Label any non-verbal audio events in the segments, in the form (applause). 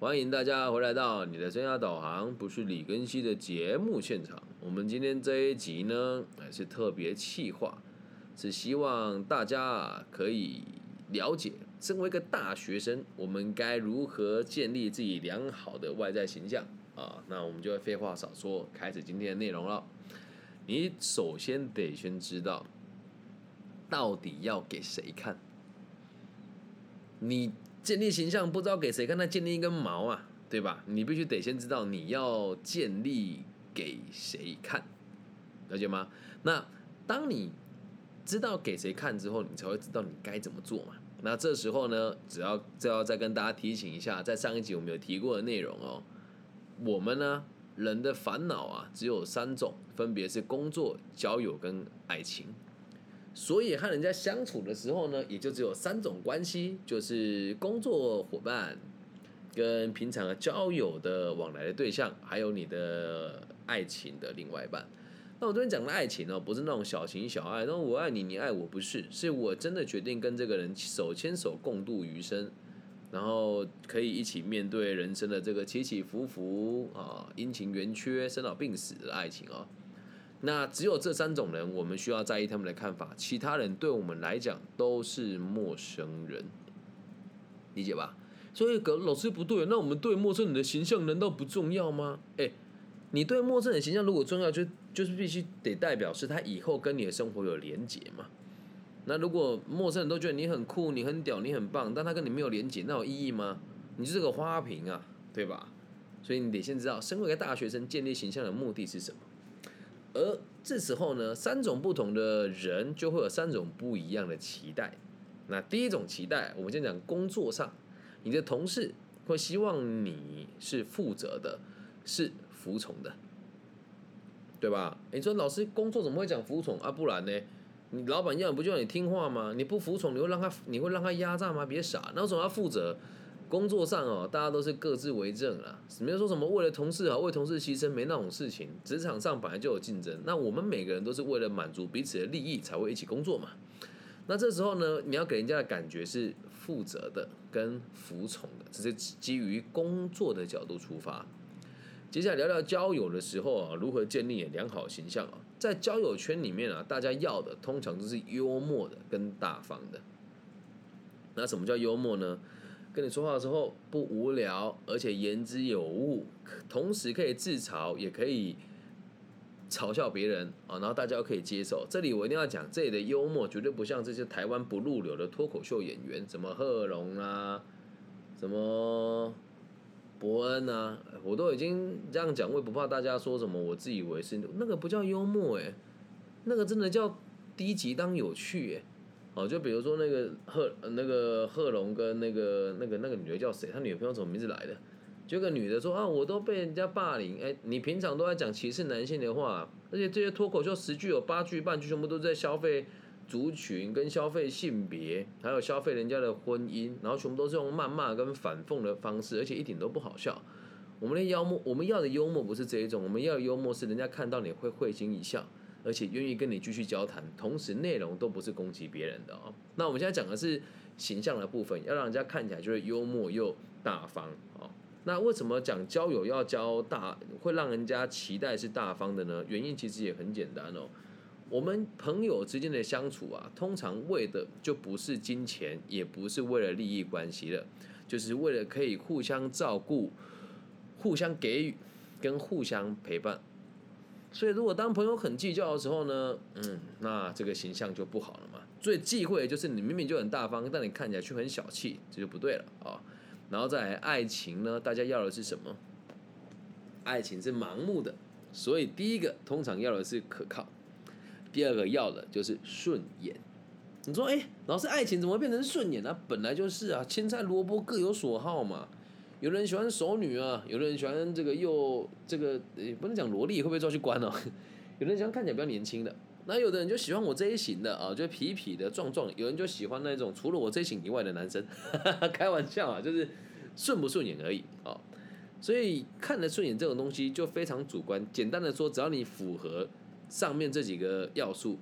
欢迎大家回来到你的生涯导航，不是李根熙的节目现场。我们今天这一集呢，还是特别企划，是希望大家可以了解，身为一个大学生，我们该如何建立自己良好的外在形象啊？那我们就废话少说，开始今天的内容了。你首先得先知道，到底要给谁看？你。建立形象不知道给谁看，那建立一根毛啊，对吧？你必须得先知道你要建立给谁看，了解吗？那当你知道给谁看之后，你才会知道你该怎么做嘛。那这时候呢，只要就要再跟大家提醒一下，在上一集我们有提过的内容哦。我们呢，人的烦恼啊，只有三种，分别是工作、交友跟爱情。所以和人家相处的时候呢，也就只有三种关系，就是工作伙伴、跟平常交友的往来的对象，还有你的爱情的另外一半。那我这边讲的爱情呢，不是那种小情小爱，那我爱你，你爱我，不是，是我真的决定跟这个人手牵手共度余生，然后可以一起面对人生的这个起起伏伏啊，阴晴圆缺、生老病死的爱情啊。那只有这三种人，我们需要在意他们的看法，其他人对我们来讲都是陌生人，理解吧？所以，葛老师不对，那我们对陌生人的形象难道不重要吗？哎，你对陌生人形象如果重要，就就是必须得代表是他以后跟你的生活有连结嘛。那如果陌生人都觉得你很酷、你很屌、你很棒，但他跟你没有连结，那有意义吗？你就是个花瓶啊，对吧？所以你得先知道，身为一个大学生，建立形象的目的是什么。而这时候呢，三种不同的人就会有三种不一样的期待。那第一种期待，我们先讲工作上，你的同事会希望你是负责的，是服从的，对吧？你说老师工作怎么会讲服从啊？不然呢？你老板要不就让你听话吗？你不服从，你会让他你会让他压榨吗？别傻，那为什么要负责？工作上哦，大家都是各自为政啦，没有说什么为了同事啊，为同事牺牲，没那种事情。职场上本来就有竞争，那我们每个人都是为了满足彼此的利益才会一起工作嘛。那这时候呢，你要给人家的感觉是负责的跟服从的，这是基于工作的角度出发。接下来聊聊交友的时候啊，如何建立良好形象啊？在交友圈里面啊，大家要的通常都是幽默的跟大方的。那什么叫幽默呢？跟你说话的时候不无聊，而且言之有物，同时可以自嘲，也可以嘲笑别人啊，然后大家可以接受。这里我一定要讲，这里的幽默绝对不像这些台湾不入流的脱口秀演员，什么贺龙啊，什么伯恩啊，我都已经这样讲，我也不怕大家说什么，我自以为是那个不叫幽默诶，那个真的叫低级当有趣诶。哦，就比如说那个贺那个贺龙跟那个那个那个女的叫谁？他女朋友什么名字来的？就个女的说啊，我都被人家霸凌。哎，你平常都在讲歧视男性的话，而且这些脱口秀十句有八句半句全部都在消费族群跟消费性别，还有消费人家的婚姻，然后全部都是用谩骂跟反讽的方式，而且一点都不好笑。我们的幽默，我们要的幽默不是这一种，我们要的幽默是人家看到你会会心一笑。而且愿意跟你继续交谈，同时内容都不是攻击别人的哦。那我们现在讲的是形象的部分，要让人家看起来就是幽默又大方哦。那为什么讲交友要交大，会让人家期待是大方的呢？原因其实也很简单哦。我们朋友之间的相处啊，通常为的就不是金钱，也不是为了利益关系了，就是为了可以互相照顾、互相给予跟互相陪伴。所以，如果当朋友很计较的时候呢，嗯，那这个形象就不好了嘛。最忌讳的就是你明明就很大方，但你看起来却很小气，这就不对了啊。然后再来爱情呢，大家要的是什么？爱情是盲目的，所以第一个通常要的是可靠，第二个要的就是顺眼。你说，哎，老师，爱情怎么变成顺眼呢？本来就是啊，青菜萝卜各有所好嘛。有人喜欢熟女啊，有的人喜欢这个又这个，也不能讲萝莉，会不会抓去关哦？(laughs) 有人喜欢看起来比较年轻的，那有的人就喜欢我这一型的啊，就痞痞的、壮壮。有人就喜欢那种除了我这一型以外的男生，(laughs) 开玩笑啊，就是顺不顺眼而已啊。所以看得顺眼这种东西就非常主观。简单的说，只要你符合上面这几个要素，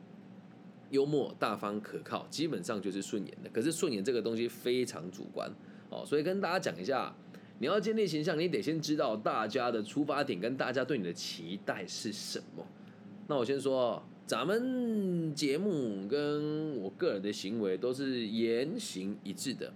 幽默、大方、可靠，基本上就是顺眼的。可是顺眼这个东西非常主观哦，所以跟大家讲一下。你要建立形象，你得先知道大家的出发点跟大家对你的期待是什么。那我先说，咱们节目跟我个人的行为都是言行一致的，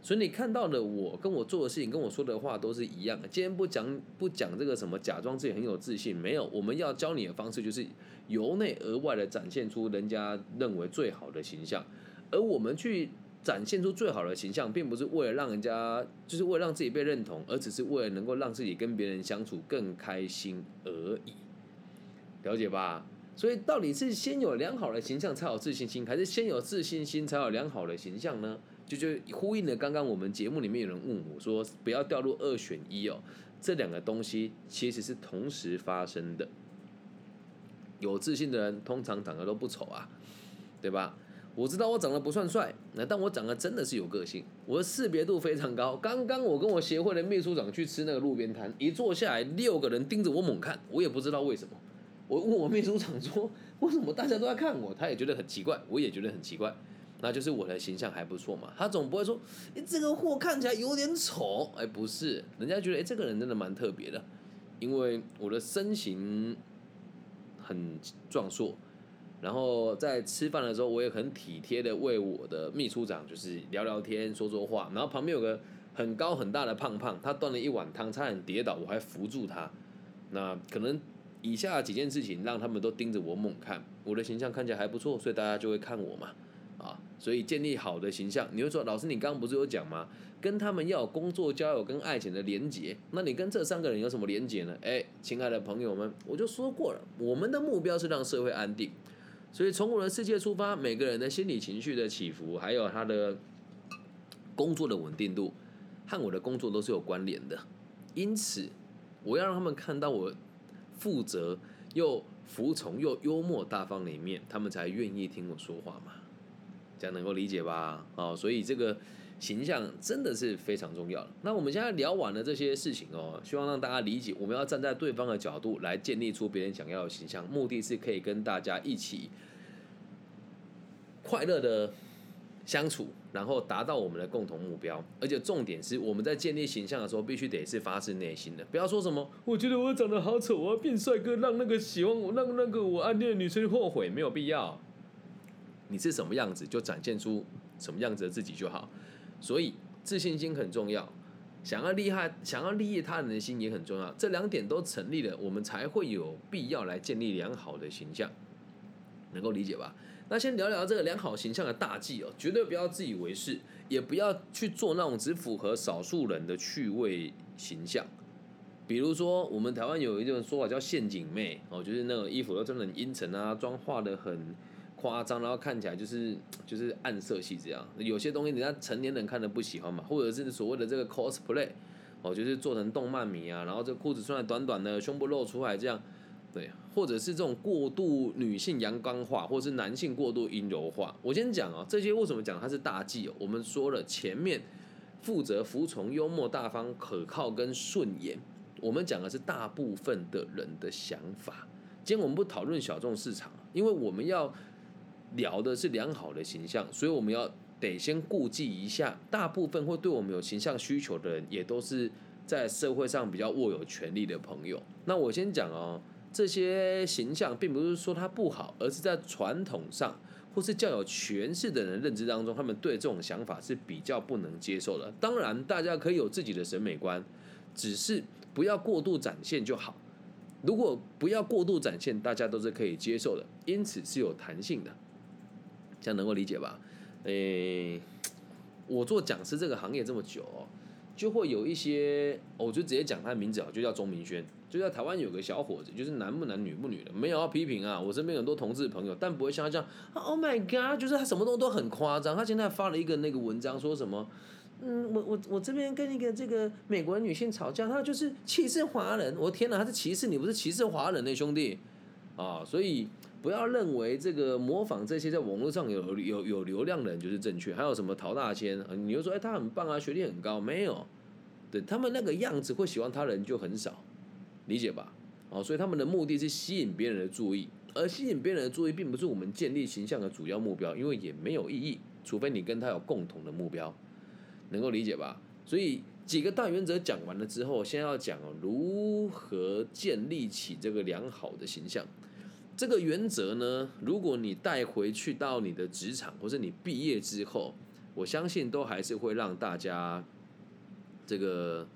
所以你看到的我跟我做的事情跟我说的话都是一样的。今天不讲不讲这个什么假装自己很有自信，没有，我们要教你的方式就是由内而外的展现出人家认为最好的形象，而我们去。展现出最好的形象，并不是为了让人家，就是为了让自己被认同，而只是为了能够让自己跟别人相处更开心而已。了解吧？所以到底是先有良好的形象才有自信心，还是先有自信心才有良好的形象呢？就就呼应了刚刚我们节目里面有人问我说，不要掉入二选一哦。这两个东西其实是同时发生的。有自信的人通常长得都不丑啊，对吧？我知道我长得不算帅，那但我长得真的是有个性，我的识别度非常高。刚刚我跟我协会的秘书长去吃那个路边摊，一坐下来，六个人盯着我猛看，我也不知道为什么。我问我秘书长说，为什么大家都在看我？他也觉得很奇怪，我也觉得很奇怪。那就是我的形象还不错嘛，他总不会说，哎，这个货看起来有点丑。哎，不是，人家觉得，哎，这个人真的蛮特别的，因为我的身形很壮硕。然后在吃饭的时候，我也很体贴的为我的秘书长就是聊聊天、说说话。然后旁边有个很高很大的胖胖，他端了一碗汤，差点跌倒，我还扶住他。那可能以下几件事情让他们都盯着我猛看，我的形象看起来还不错，所以大家就会看我嘛。啊，所以建立好的形象，你会说老师，你刚刚不是有讲吗？跟他们要工作、交友跟爱情的连结。那你跟这三个人有什么连结呢？哎，亲爱的朋友们，我就说过了，我们的目标是让社会安定。所以从我的世界出发，每个人的心理情绪的起伏，还有他的工作的稳定度，和我的工作都是有关联的。因此，我要让他们看到我负责又服从又幽默大方的一面，他们才愿意听我说话嘛。这样能够理解吧？哦，所以这个。形象真的是非常重要那我们现在聊完了这些事情哦，希望让大家理解，我们要站在对方的角度来建立出别人想要的形象，目的是可以跟大家一起快乐的相处，然后达到我们的共同目标。而且重点是，我们在建立形象的时候，必须得是发自内心的，不要说什么我觉得我长得好丑，我要变帅哥，让那个喜欢我、让那个我暗恋的女生后悔，没有必要。你是什么样子，就展现出什么样子的自己就好。所以自信心很重要，想要厉害、想要利益他人的心也很重要。这两点都成立了，我们才会有必要来建立良好的形象，能够理解吧？那先聊聊这个良好形象的大忌哦，绝对不要自以为是，也不要去做那种只符合少数人的趣味形象。比如说，我们台湾有一种说法叫陷阱妹哦，就是那种衣服都真的很阴沉啊，妆化的很。夸张，然后看起来就是 (tsk) 就是暗色系这样，有些东西人家成年人看的不喜欢嘛，或者是所谓的这个 cosplay，哦，就是做成动漫迷啊，然后这裤子穿的短短的，胸部露出来这样，对，或者是这种过度女性阳刚化，或是男性过度阴柔化。我先讲啊，这些为什么讲它是大忌？我们说了前面负责服从、幽默、大方、可靠跟顺眼，我们讲的是大部分的人的想法。今天我们不讨论小众市场，因为我们要。聊的是良好的形象，所以我们要得先顾忌一下，大部分会对我们有形象需求的人，也都是在社会上比较握有权力的朋友。那我先讲哦，这些形象并不是说它不好，而是在传统上或是较有权势的人认知当中，他们对这种想法是比较不能接受的。当然，大家可以有自己的审美观，只是不要过度展现就好。如果不要过度展现，大家都是可以接受的，因此是有弹性的。这样能够理解吧？诶，我做讲师这个行业这么久，哦就会有一些，我就直接讲他的名字啊，就叫钟明轩，就在台湾有个小伙子，就是男不男女不女的，没有要批评啊。我身边很多同志朋友，但不会像他这样。Oh my god！就是他什么东西都很夸张。他现在发了一个那个文章，说什么？嗯，我我我这边跟一个这个美国女性吵架，他就是歧视华人。我天哪，他是歧视你，不是歧视华人呢，兄弟啊！所以。不要认为这个模仿这些在网络上有有有流量的人就是正确。还有什么陶大仙，你又说哎他很棒啊，学历很高，没有，对他们那个样子会喜欢他人就很少，理解吧？哦，所以他们的目的是吸引别人的注意，而吸引别人的注意并不是我们建立形象的主要目标，因为也没有意义，除非你跟他有共同的目标，能够理解吧？所以几个大原则讲完了之后，先要讲，如何建立起这个良好的形象。这个原则呢，如果你带回去到你的职场，或是你毕业之后，我相信都还是会让大家这个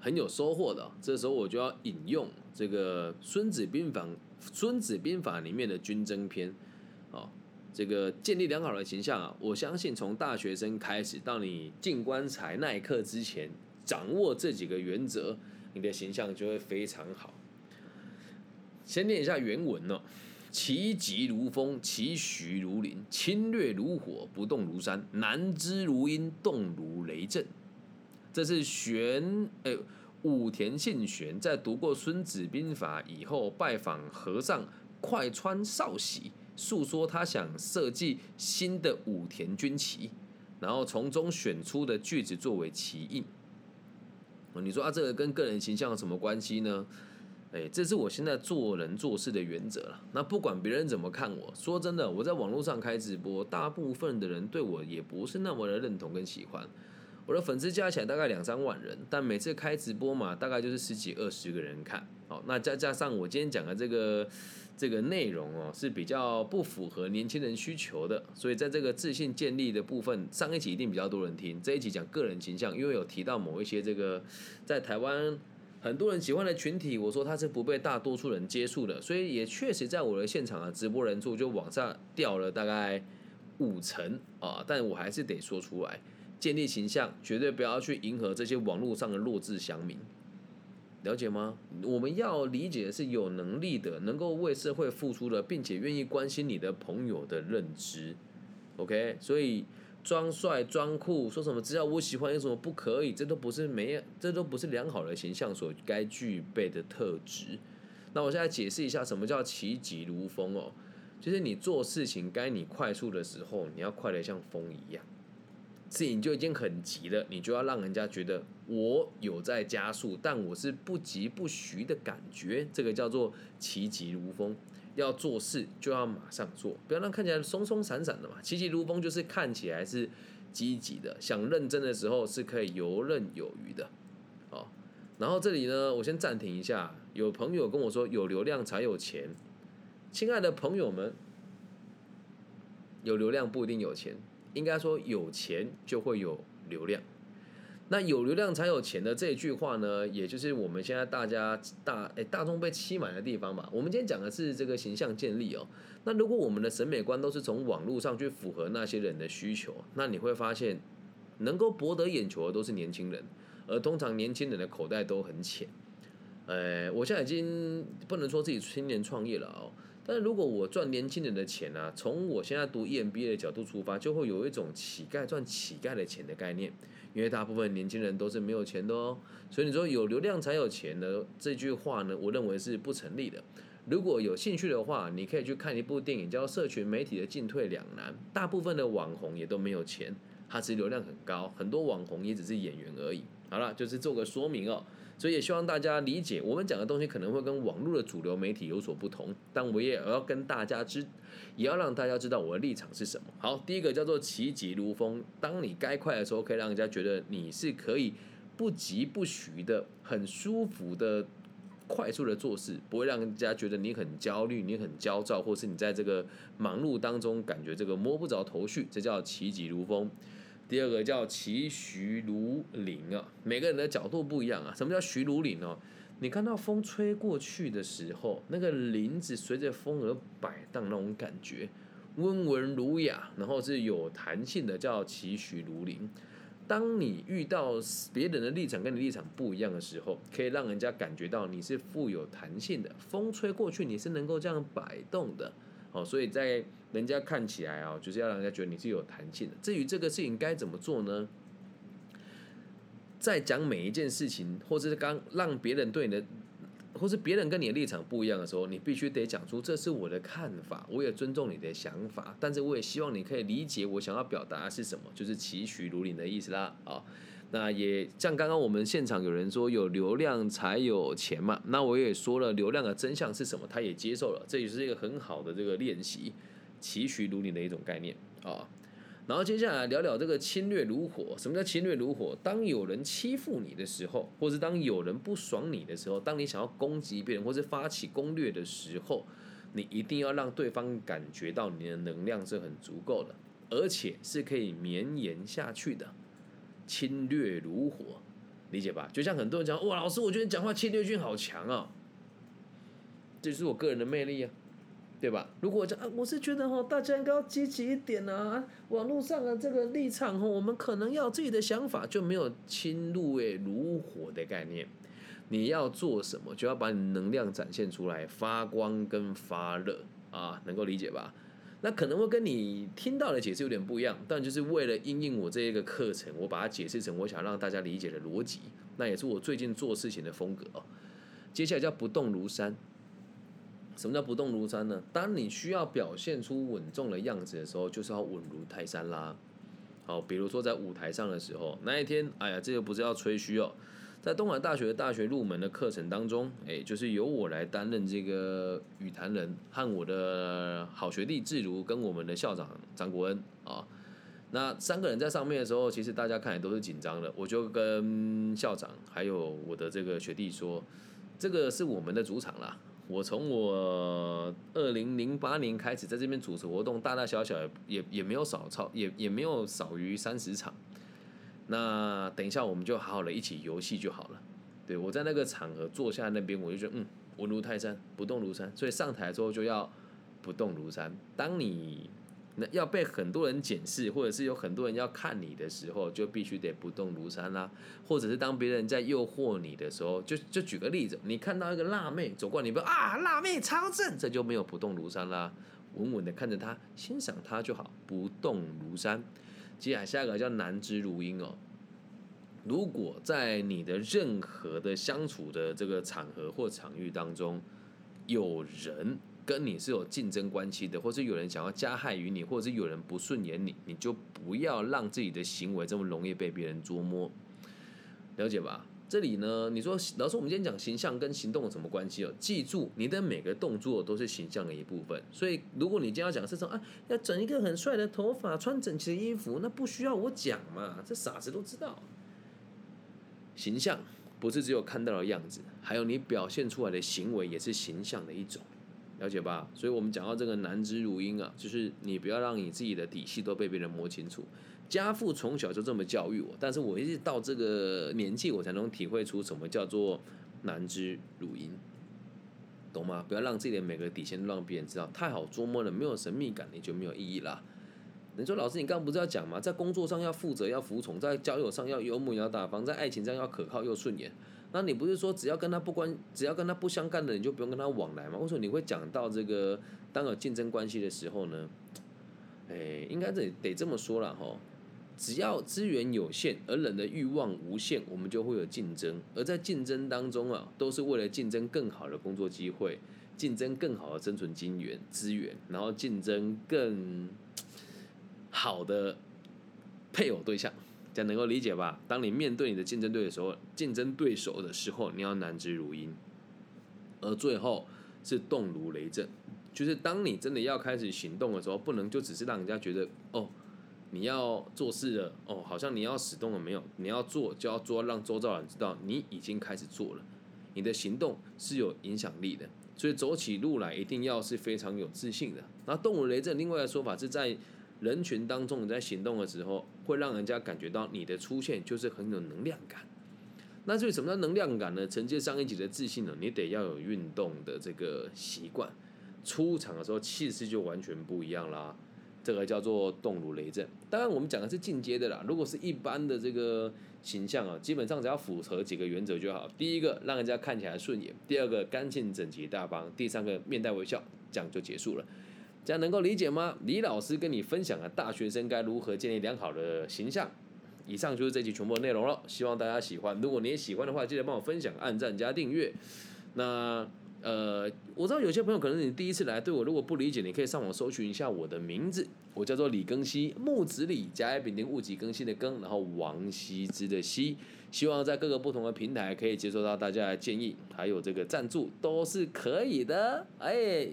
很有收获的。这时候我就要引用这个《孙子兵法》《孙子兵法》里面的军争篇，哦。这个建立良好的形象啊，我相信从大学生开始到你进棺材那一刻之前，掌握这几个原则，你的形象就会非常好。先念一下原文哦：其疾如风，其徐如林，侵略如火，不动如山，难知如阴，动如雷震。这是玄诶武田信玄在读过《孙子兵法》以后，拜访和尚快川少喜。诉说他想设计新的武田军旗，然后从中选出的句子作为旗印。你说啊，这个跟个人形象有什么关系呢？哎，这是我现在做人做事的原则了。那不管别人怎么看我，说真的，我在网络上开直播，大部分的人对我也不是那么的认同跟喜欢。我的粉丝加起来大概两三万人，但每次开直播嘛，大概就是十几二十个人看。好，那再加上我今天讲的这个。这个内容哦是比较不符合年轻人需求的，所以在这个自信建立的部分，上一集一定比较多人听。这一集讲个人形象，因为有提到某一些这个在台湾很多人喜欢的群体，我说他是不被大多数人接触的，所以也确实在我的现场啊，直播人数就往上掉了大概五成啊，但我还是得说出来，建立形象绝对不要去迎合这些网络上的弱智乡民。了解吗？我们要理解的是有能力的、能够为社会付出的，并且愿意关心你的朋友的认知。OK，所以装帅装酷，说什么只要我喜欢，有什么不可以？这都不是没，这都不是良好的形象所该具备的特质。那我现在解释一下，什么叫其疾如风哦？就是你做事情该你快速的时候，你要快得像风一样。事情就已经很急了，你就要让人家觉得我有在加速，但我是不急不徐的感觉，这个叫做其疾如风。要做事就要马上做，不要让看起来松松散散的嘛。其疾如风就是看起来是积极的，想认真的时候是可以游刃有余的。哦，然后这里呢，我先暂停一下。有朋友跟我说，有流量才有钱。亲爱的朋友们，有流量不一定有钱。应该说有钱就会有流量，那有流量才有钱的这一句话呢，也就是我们现在大家大诶大众被欺瞒的地方吧。我们今天讲的是这个形象建立哦。那如果我们的审美观都是从网络上去符合那些人的需求，那你会发现能够博得眼球的都是年轻人，而通常年轻人的口袋都很浅。呃，我现在已经不能说自己青年创业了哦。但是如果我赚年轻人的钱呢？从我现在读 EMBA 的角度出发，就会有一种乞丐赚乞丐的钱的概念，因为大部分年轻人都是没有钱的哦。所以你说有流量才有钱的这句话呢，我认为是不成立的。如果有兴趣的话，你可以去看一部电影叫《社群媒体的进退两难》，大部分的网红也都没有钱，他其实流量很高，很多网红也只是演员而已。好了，就是做个说明哦。所以也希望大家理解，我们讲的东西可能会跟网络的主流媒体有所不同，但我也要跟大家知，也要让大家知道我的立场是什么。好，第一个叫做其疾如风，当你该快的时候，可以让人家觉得你是可以不急不徐的、很舒服的、快速的做事，不会让人家觉得你很焦虑、你很焦躁，或是你在这个忙碌当中感觉这个摸不着头绪，这叫其疾如风。第二个叫其徐如林啊，每个人的角度不一样啊。什么叫徐如林哦？你看到风吹过去的时候，那个林子随着风而摆荡那种感觉，温文儒雅，然后是有弹性的，叫其徐如林。当你遇到别人的立场跟你立场不一样的时候，可以让人家感觉到你是富有弹性的，风吹过去你是能够这样摆动的。哦，所以在人家看起来啊，就是要让人家觉得你是有弹性的。至于这个事情该怎么做呢？在讲每一件事情，或者是刚让别人对你的，或是别人跟你的立场不一样的时候，你必须得讲出这是我的看法，我也尊重你的想法，但是我也希望你可以理解我想要表达的是什么，就是其许如林的意思啦，啊。那也像刚刚我们现场有人说有流量才有钱嘛，那我也说了流量的真相是什么，他也接受了，这也是一个很好的这个练习，其徐如林的一种概念啊。然后接下来聊聊这个侵略如火。什么叫侵略如火？当有人欺负你的时候，或是当有人不爽你的时候，当你想要攻击别人或是发起攻略的时候，你一定要让对方感觉到你的能量是很足够的，而且是可以绵延下去的。侵略如火，理解吧？就像很多人讲，哇，老师，我觉得你讲话侵略性好强啊，这是我个人的魅力啊。对吧？如果讲啊，我是觉得哈，大家应该要积极一点啊。网络上的这个立场哦，我们可能要自己的想法，就没有侵入诶如火的概念。你要做什么，就要把你能量展现出来，发光跟发热啊，能够理解吧？那可能会跟你听到的解释有点不一样，但就是为了应应我这一个课程，我把它解释成我想让大家理解的逻辑，那也是我最近做事情的风格哦。接下来叫不动如山。什么叫不动如山呢？当你需要表现出稳重的样子的时候，就是要稳如泰山啦。好，比如说在舞台上的时候，那一天，哎呀，这个不是要吹嘘哦，在东莞大学的大学入门的课程当中，哎，就是由我来担任这个语坛人，和我的好学弟志如跟我们的校长张国恩啊，那三个人在上面的时候，其实大家看来都是紧张的。我就跟校长还有我的这个学弟说，这个是我们的主场啦。我从我二零零八年开始在这边主持活动，大大小小也也没有少超，也也没有少于三十场。那等一下我们就好好的一起游戏就好了。对我在那个场合坐下那边，我就觉得嗯，稳如泰山，不动如山。所以上台之后就要不动如山。当你那要被很多人检视，或者是有很多人要看你的时候，就必须得不动如山啦。或者是当别人在诱惑你的时候，就就举个例子，你看到一个辣妹走过，你不啊，辣妹超正，这就没有不动如山啦，稳稳的看着她，欣赏她就好，不动如山。接下来下一个叫难知如音哦。如果在你的任何的相处的这个场合或场域当中，有人。跟你是有竞争关系的，或是有人想要加害于你，或者是有人不顺眼你，你就不要让自己的行为这么容易被别人捉摸，了解吧？这里呢，你说老师，我们今天讲形象跟行动有什么关系哦？记住，你的每个动作都是形象的一部分。所以，如果你今天要讲是说啊，要整一个很帅的头发，穿整齐的衣服，那不需要我讲嘛？这傻子都知道。形象不是只有看到的样子，还有你表现出来的行为也是形象的一种。了解吧？所以我们讲到这个难知如阴啊，就是你不要让你自己的底细都被别人摸清楚。家父从小就这么教育我，但是我一直到这个年纪，我才能体会出什么叫做难知如阴，懂吗？不要让自己的每个底线都让别人知道，太好捉摸了，没有神秘感，你就没有意义啦。你说老师，你刚刚不是要讲吗？在工作上要负责要服从，在交友上要幽默要大方，在爱情上要可靠又顺眼。那你不是说只要跟他不关，只要跟他不相干的，你就不用跟他往来吗？为什么你会讲到这个当有竞争关系的时候呢？哎，应该得得这么说了哈。只要资源有限，而人的欲望无限，我们就会有竞争。而在竞争当中啊，都是为了竞争更好的工作机会，竞争更好的生存资源资源，然后竞争更好的配偶对象。这样能够理解吧？当你面对你的竞争对手的时候、竞争对手的时候，你要难知如阴，而最后是动如雷震。就是当你真的要开始行动的时候，不能就只是让人家觉得哦，你要做事了哦，好像你要始动了没有？你要做就要做，让周遭人知道你已经开始做了，你的行动是有影响力的。所以走起路来一定要是非常有自信的。那动物雷震，另外的说法是在。人群当中，你在行动的时候，会让人家感觉到你的出现就是很有能量感。那至于什么叫能量感呢？承接上一集的自信呢，你得要有运动的这个习惯，出场的时候气势就完全不一样啦。这个叫做动如雷震。当然，我们讲的是进阶的啦。如果是一般的这个形象啊，基本上只要符合几个原则就好。第一个，让人家看起来顺眼；第二个，干净整齐大方；第三个，面带微笑，这样就结束了。这样能够理解吗？李老师跟你分享了大学生该如何建立良好的形象。以上就是这期全部的内容了，希望大家喜欢。如果你也喜欢的话，记得帮我分享、按赞加订阅。那呃，我知道有些朋友可能你第一次来，对我如果不理解，你可以上网搜寻一下我的名字，我叫做李更新，木子李，甲乙丙丁戊己更新的更，然后王羲之的羲。希望在各个不同的平台可以接收到大家的建议，还有这个赞助都是可以的。哎，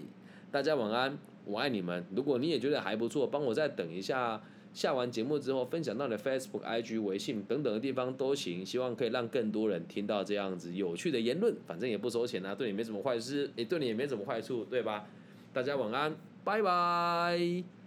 大家晚安。我爱你们。如果你也觉得还不错，帮我再等一下下完节目之后分享到你的 Facebook、IG、微信等等的地方都行，希望可以让更多人听到这样子有趣的言论，反正也不收钱啊，对你没什么坏事，也对你也没什么坏处，对吧？大家晚安，拜拜。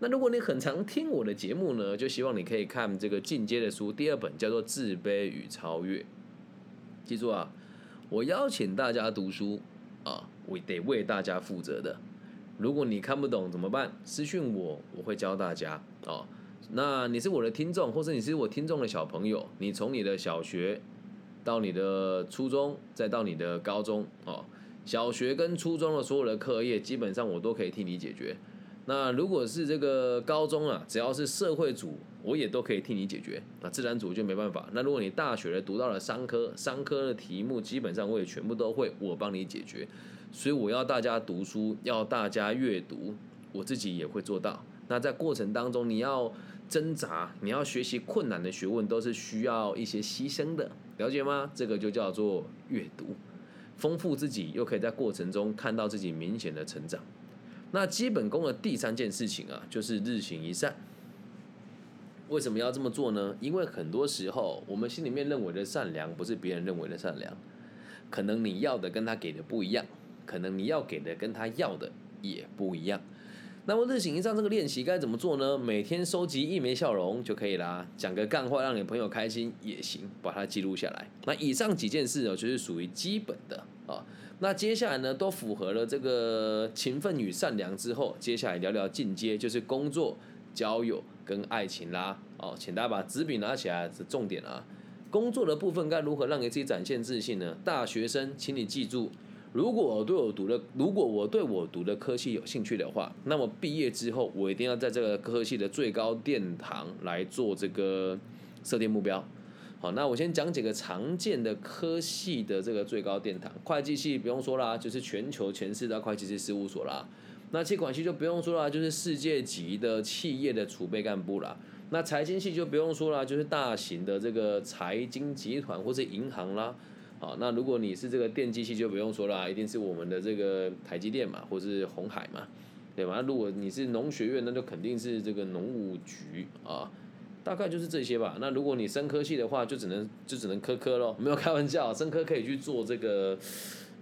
那如果你很常听我的节目呢，就希望你可以看这个进阶的书，第二本叫做《自卑与超越》。记住啊，我邀请大家读书啊，我得为大家负责的。如果你看不懂怎么办？私讯我，我会教大家哦。那你是我的听众，或者你是我听众的小朋友，你从你的小学到你的初中，再到你的高中哦，小学跟初中的所有的课业，基本上我都可以替你解决。那如果是这个高中啊，只要是社会组，我也都可以替你解决。那自然组就没办法。那如果你大学读到了商科，商科的题目基本上我也全部都会，我帮你解决。所以我要大家读书，要大家阅读，我自己也会做到。那在过程当中，你要挣扎，你要学习困难的学问，都是需要一些牺牲的，了解吗？这个就叫做阅读，丰富自己，又可以在过程中看到自己明显的成长。那基本功的第三件事情啊，就是日行一善。为什么要这么做呢？因为很多时候，我们心里面认为的善良，不是别人认为的善良，可能你要的跟他给的不一样。可能你要给的跟他要的也不一样。那么日行一善这个练习该怎么做呢？每天收集一枚笑容就可以啦，讲个干话让你朋友开心也行，把它记录下来。那以上几件事哦，就是属于基本的啊。那接下来呢，都符合了这个勤奋与善良之后，接下来聊聊进阶，就是工作、交友跟爱情啦。哦，请大家把纸笔拿起来，是重点啊。工作的部分该如何让给自己展现自信呢？大学生，请你记住。如果我对我读的，如果我对我读的科系有兴趣的话，那么毕业之后，我一定要在这个科系的最高殿堂来做这个设定目标。好，那我先讲几个常见的科系的这个最高殿堂。会计系不用说啦，就是全球前四大会计师事务所啦。那气管系就不用说啦，就是世界级的企业的储备干部啦。那财经系就不用说啦，就是大型的这个财经集团或者银行啦。好，那如果你是这个电机系就不用说了，一定是我们的这个台积电嘛，或是红海嘛，对吧？那如果你是农学院，那就肯定是这个农务局啊，大概就是这些吧。那如果你生科系的话，就只能就只能科科咯，(laughs) 没有开玩笑，生科可以去做这个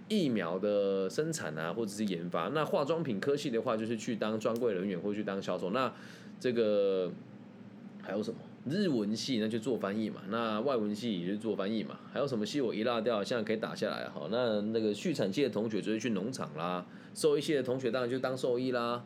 疫苗的生产啊，或者是研发。那化妆品科系的话，就是去当专柜人员或去当销售。那这个还有什么？日文系那就做翻译嘛，那外文系也就做翻译嘛，还有什么系我一落掉，现在可以打下来哈。那那个畜产系的同学就是去农场啦，兽医系的同学当然就当兽医啦。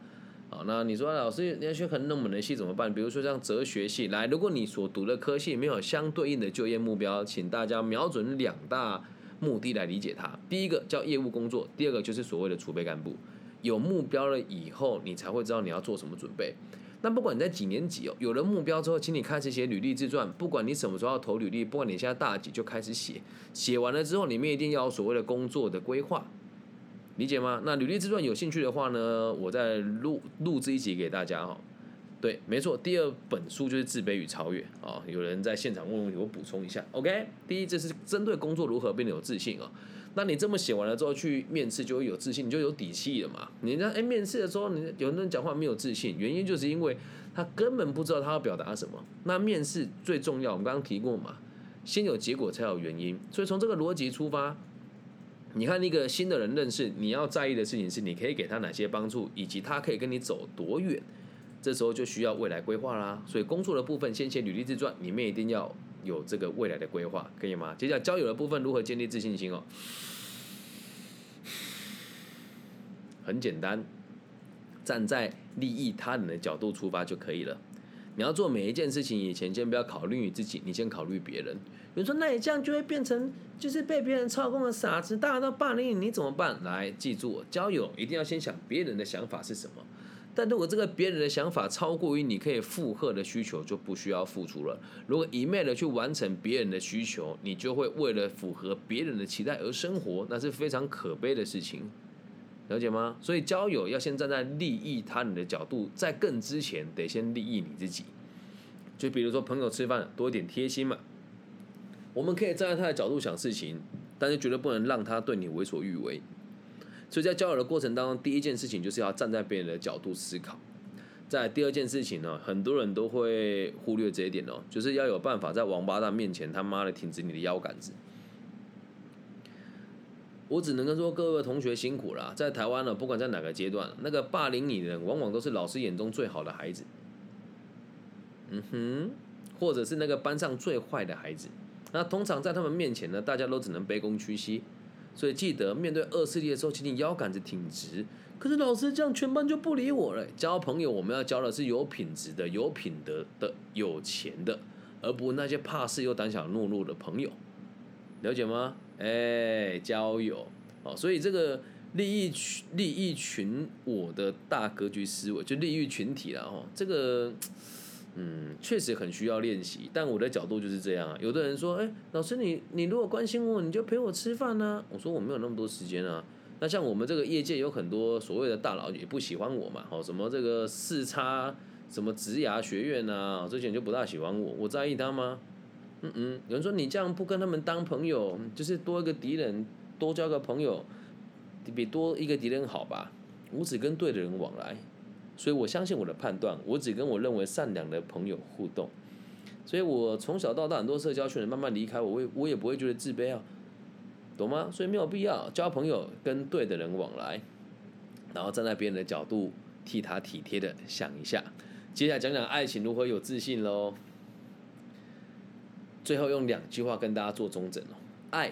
好，那你说老师你要学很冷门的系怎么办？比如说像哲学系，来，如果你所读的科系没有相对应的就业目标，请大家瞄准两大目的来理解它。第一个叫业务工作，第二个就是所谓的储备干部。有目标了以后，你才会知道你要做什么准备。那不管你在几年级哦，有了目标之后，请你开始写履历自传。不管你什么时候要投履历，不管你现在大几就开始写。写完了之后，里面一定要有所谓的工作的规划，理解吗？那履历自传有兴趣的话呢，我再录录制一集给大家哈。对，没错，第二本书就是自卑与超越啊。有人在现场问问题，我补充一下。OK，第一，这是针对工作如何变得有自信啊。那你这么写完了之后去面试就会有自信，你就有底气了嘛？你那哎面试的时候，你有人讲话没有自信，原因就是因为他根本不知道他要表达什么。那面试最重要，我们刚刚提过嘛，先有结果才有原因。所以从这个逻辑出发，你看那个新的人认识，你要在意的事情是你可以给他哪些帮助，以及他可以跟你走多远。这时候就需要未来规划啦。所以工作的部分先写履历自传，里面一定要。有这个未来的规划，可以吗？接下来交友的部分如何建立自信心哦？很简单，站在利益他人的角度出发就可以了。你要做每一件事情以前，先不要考虑你自己，你先考虑别人。有人说，那你这样就会变成就是被别人操控的傻子，大家都霸凌你，你怎么办？来，记住，交友一定要先想别人的想法是什么。但如果这个别人的想法超过于你可以负荷的需求，就不需要付出了。如果一昧的去完成别人的需求，你就会为了符合别人的期待而生活，那是非常可悲的事情，了解吗？所以交友要先站在利益他人的角度，在更之前得先利益你自己。就比如说朋友吃饭多一点贴心嘛，我们可以站在他的角度想事情，但是绝对不能让他对你为所欲为。所以在交友的过程当中，第一件事情就是要站在别人的角度思考。在第二件事情呢，很多人都会忽略这一点哦，就是要有办法在王八蛋面前他妈的挺直你的腰杆子。我只能跟说各位同学辛苦了，在台湾呢，不管在哪个阶段，那个霸凌你的人，往往都是老师眼中最好的孩子。嗯哼，或者是那个班上最坏的孩子。那通常在他们面前呢，大家都只能卑躬屈膝。所以记得面对恶势力的时候，请你腰杆子挺直。可是老师这样，全班就不理我了。交朋友，我们要交的是有品质的、有品德的、有钱的，而不那些怕事又胆小懦弱的朋友。了解吗？哎，交友哦，所以这个利益群利益群我的大格局思维，就利益群体了哦。这个嗯，确实很需要练习。但我的角度就是这样啊。有的人说，哎，老师你你如果关心我，你就陪我吃饭呢。我说我没有那么多时间啊。那像我们这个业界有很多所谓的大佬也不喜欢我嘛，哦，什么这个四叉什么职涯学院啊，这些人就不大喜欢我，我在意他吗？嗯嗯，有人说你这样不跟他们当朋友，就是多一个敌人，多交个朋友，比多一个敌人好吧？我只跟对的人往来，所以我相信我的判断，我只跟我认为善良的朋友互动，所以我从小到大很多社交圈慢慢离开我，我也我也不会觉得自卑啊。懂吗？所以没有必要交朋友，跟对的人往来，然后站在别人的角度替他体贴的想一下。接下来讲讲爱情如何有自信喽。最后用两句话跟大家做中整哦：爱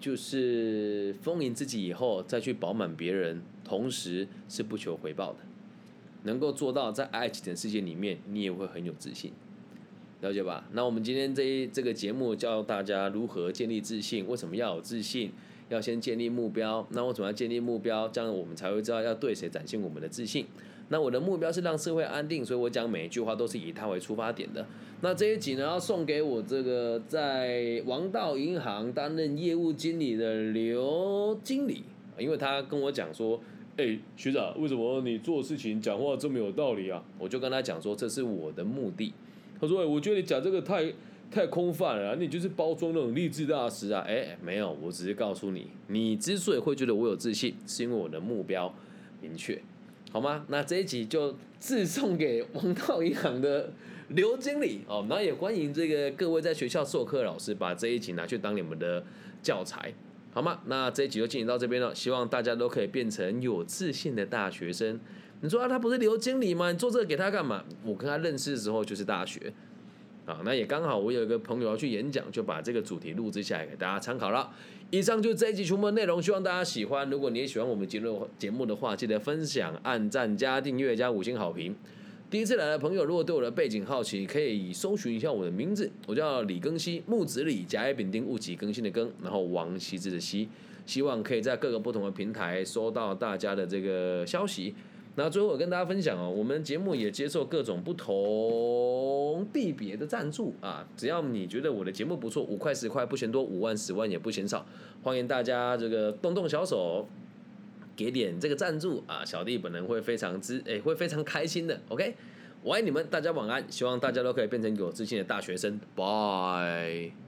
就是丰盈自己以后再去饱满别人，同时是不求回报的。能够做到在爱情的世界里面，你也会很有自信。了解吧？那我们今天这一这个节目教大家如何建立自信。为什么要有自信？要先建立目标。那为什么要建立目标？这样我们才会知道要对谁展现我们的自信。那我的目标是让社会安定，所以我讲每一句话都是以他为出发点的。那这一集呢，要送给我这个在王道银行担任业务经理的刘经理，因为他跟我讲说：“哎，学长，为什么你做事情讲话这么有道理啊？”我就跟他讲说：“这是我的目的。”他说：“哎我觉得你讲这个太太空泛了，啊你就是包装那种励志大师啊。”哎，没有，我只是告诉你，你之所以会觉得我有自信，是因为我的目标明确，好吗？那这一集就自送给王道银行的刘经理哦。那也欢迎这个各位在学校授课老师把这一集拿去当你们的教材，好吗？那这一集就进行到这边了，希望大家都可以变成有自信的大学生。你说啊，他不是刘经理吗？你做这个给他干嘛？我跟他认识的时候就是大学，啊，那也刚好我有一个朋友要去演讲，就把这个主题录制下来给大家参考了。以上就这一集全部内容，希望大家喜欢。如果你也喜欢我们节目节目的话，记得分享、按赞、加订阅、加五星好评。第一次来的朋友，如果对我的背景好奇，可以搜寻一下我的名字，我叫李更新，木子李，甲乙丙丁戊己更新的更，然后王羲之的羲，希望可以在各个不同的平台收到大家的这个消息。那最后我跟大家分享哦，我们节目也接受各种不同地别的赞助啊，只要你觉得我的节目不错，五块十块不嫌多，五万十万也不嫌少，欢迎大家这个动动小手，给点这个赞助啊，小弟本人会非常之诶，会非常开心的。OK，我爱你们，大家晚安，希望大家都可以变成有自信的大学生，Bye。